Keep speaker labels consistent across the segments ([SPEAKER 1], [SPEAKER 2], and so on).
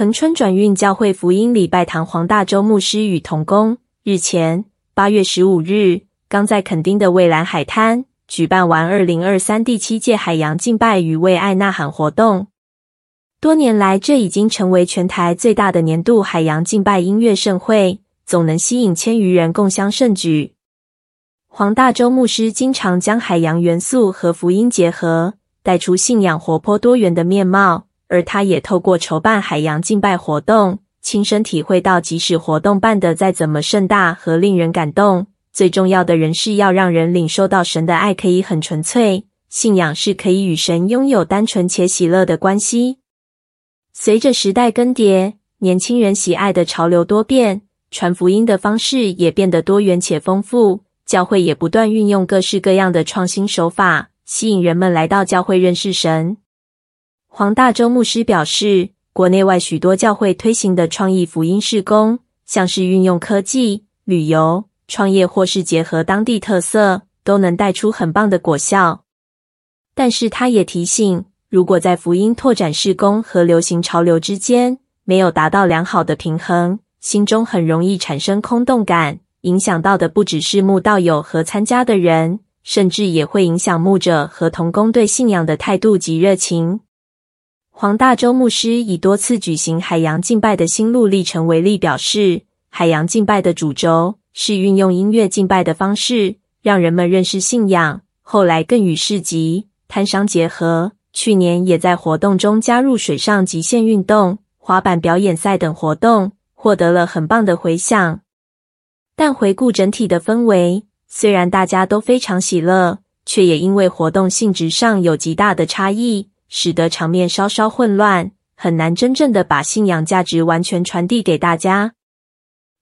[SPEAKER 1] 恒春转运教会福音礼拜堂黄大洲牧师与同工日前八月十五日，刚在垦丁的蔚蓝海滩举办完二零二三第七届海洋敬拜与为爱呐喊活动。多年来，这已经成为全台最大的年度海洋敬拜音乐盛会，总能吸引千余人共襄盛举。黄大洲牧师经常将海洋元素和福音结合，带出信仰活泼多元的面貌。而他也透过筹办海洋敬拜活动，亲身体会到，即使活动办得再怎么盛大和令人感动，最重要的人是要让人领受到神的爱，可以很纯粹。信仰是可以与神拥有单纯且喜乐的关系。随着时代更迭，年轻人喜爱的潮流多变，传福音的方式也变得多元且丰富。教会也不断运用各式各样的创新手法，吸引人们来到教会认识神。黄大洲牧师表示，国内外许多教会推行的创意福音事工，像是运用科技、旅游、创业，或是结合当地特色，都能带出很棒的果效。但是，他也提醒，如果在福音拓展事工和流行潮流之间没有达到良好的平衡，心中很容易产生空洞感，影响到的不只是慕道友和参加的人，甚至也会影响牧者和同工对信仰的态度及热情。黄大洲牧师以多次举行海洋敬拜的心路历程为例，表示，海洋敬拜的主轴是运用音乐敬拜的方式，让人们认识信仰。后来更与市集、摊商结合，去年也在活动中加入水上极限运动、滑板表演赛等活动，获得了很棒的回响。但回顾整体的氛围，虽然大家都非常喜乐，却也因为活动性质上有极大的差异。使得场面稍稍混乱，很难真正的把信仰价值完全传递给大家。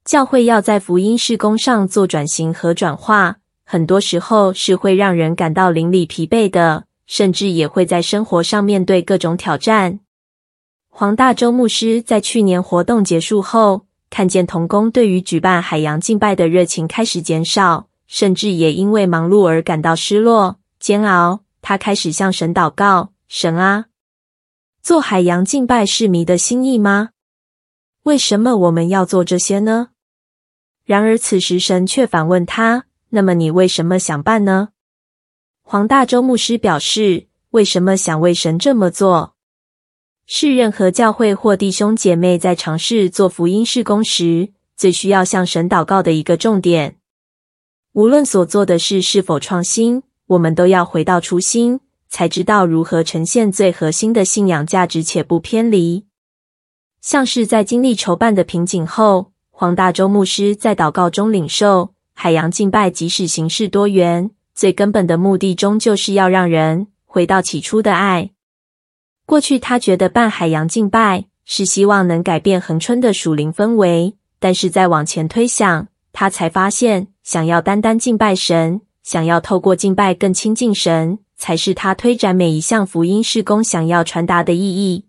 [SPEAKER 1] 教会要在福音事工上做转型和转化，很多时候是会让人感到邻里疲惫的，甚至也会在生活上面对各种挑战。黄大洲牧师在去年活动结束后，看见童工对于举办海洋敬拜的热情开始减少，甚至也因为忙碌而感到失落、煎熬。他开始向神祷告。神啊，做海洋敬拜是你的心意吗？为什么我们要做这些呢？然而此时神却反问他：“那么你为什么想办呢？”黄大洲牧师表示：“为什么想为神这么做？是任何教会或弟兄姐妹在尝试做福音事工时，最需要向神祷告的一个重点。无论所做的事是否创新，我们都要回到初心。”才知道如何呈现最核心的信仰价值且不偏离。像是在经历筹办的瓶颈后，黄大洲牧师在祷告中领受，海洋敬拜即使形式多元，最根本的目的终究是要让人回到起初的爱。过去他觉得办海洋敬拜是希望能改变恒春的属灵氛围，但是再往前推想，他才发现，想要单单敬拜神，想要透过敬拜更亲近神。才是他推展每一项福音事工想要传达的意义。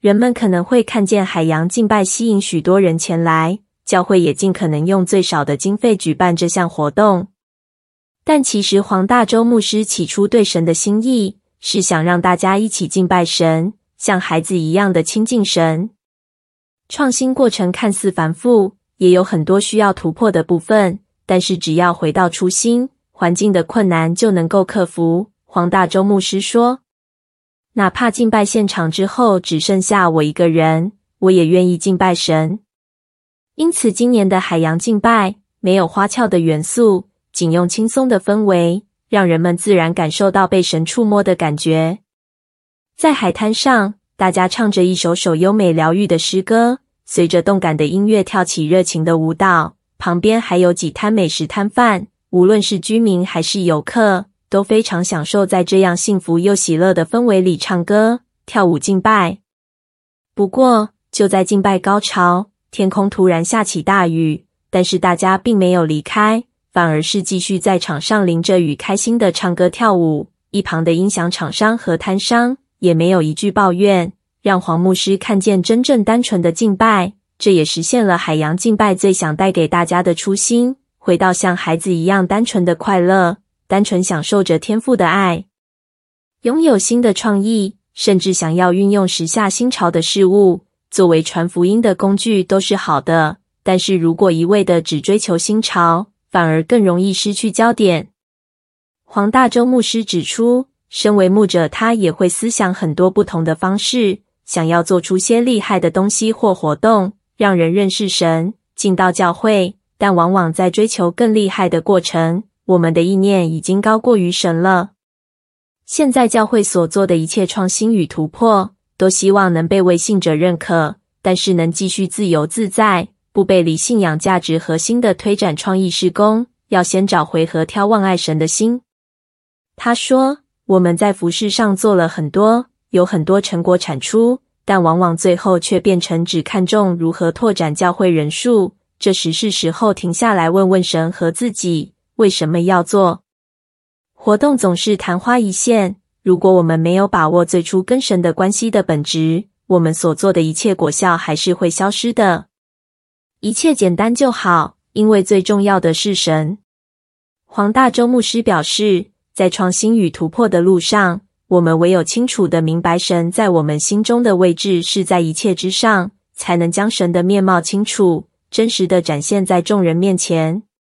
[SPEAKER 1] 人们可能会看见海洋敬拜吸引许多人前来，教会也尽可能用最少的经费举办这项活动。但其实黄大洲牧师起初对神的心意是想让大家一起敬拜神，像孩子一样的亲近神。创新过程看似繁复，也有很多需要突破的部分，但是只要回到初心。环境的困难就能够克服。黄大洲牧师说：“哪怕敬拜现场之后只剩下我一个人，我也愿意敬拜神。因此，今年的海洋敬拜没有花俏的元素，仅用轻松的氛围，让人们自然感受到被神触摸的感觉。在海滩上，大家唱着一首首优美疗愈的诗歌，随着动感的音乐跳起热情的舞蹈。旁边还有几摊美食摊贩。”无论是居民还是游客，都非常享受在这样幸福又喜乐的氛围里唱歌、跳舞、敬拜。不过，就在敬拜高潮，天空突然下起大雨，但是大家并没有离开，反而是继续在场上淋着雨，开心的唱歌跳舞。一旁的音响厂商和摊商也没有一句抱怨，让黄牧师看见真正单纯的敬拜，这也实现了海洋敬拜最想带给大家的初心。回到像孩子一样单纯的快乐，单纯享受着天父的爱，拥有新的创意，甚至想要运用时下新潮的事物，作为传福音的工具都是好的，但是如果一味的只追求新潮，反而更容易失去焦点。黄大洲牧师指出，身为牧者，他也会思想很多不同的方式，想要做出些厉害的东西或活动，让人认识神，进到教会。但往往在追求更厉害的过程，我们的意念已经高过于神了。现在教会所做的一切创新与突破，都希望能被为信者认可，但是能继续自由自在，不背离信仰价值核心的推展创意事工，要先找回和眺望爱神的心。他说：“我们在服饰上做了很多，有很多成果产出，但往往最后却变成只看重如何拓展教会人数。”这时是时候停下来问问神和自己，为什么要做？活动总是昙花一现。如果我们没有把握最初跟神的关系的本质，我们所做的一切果效还是会消失的。一切简单就好，因为最重要的是神。黄大洲牧师表示，在创新与突破的路上，我们唯有清楚地明白神在我们心中的位置是在一切之上，才能将神的面貌清楚。真实的展现在众人面前，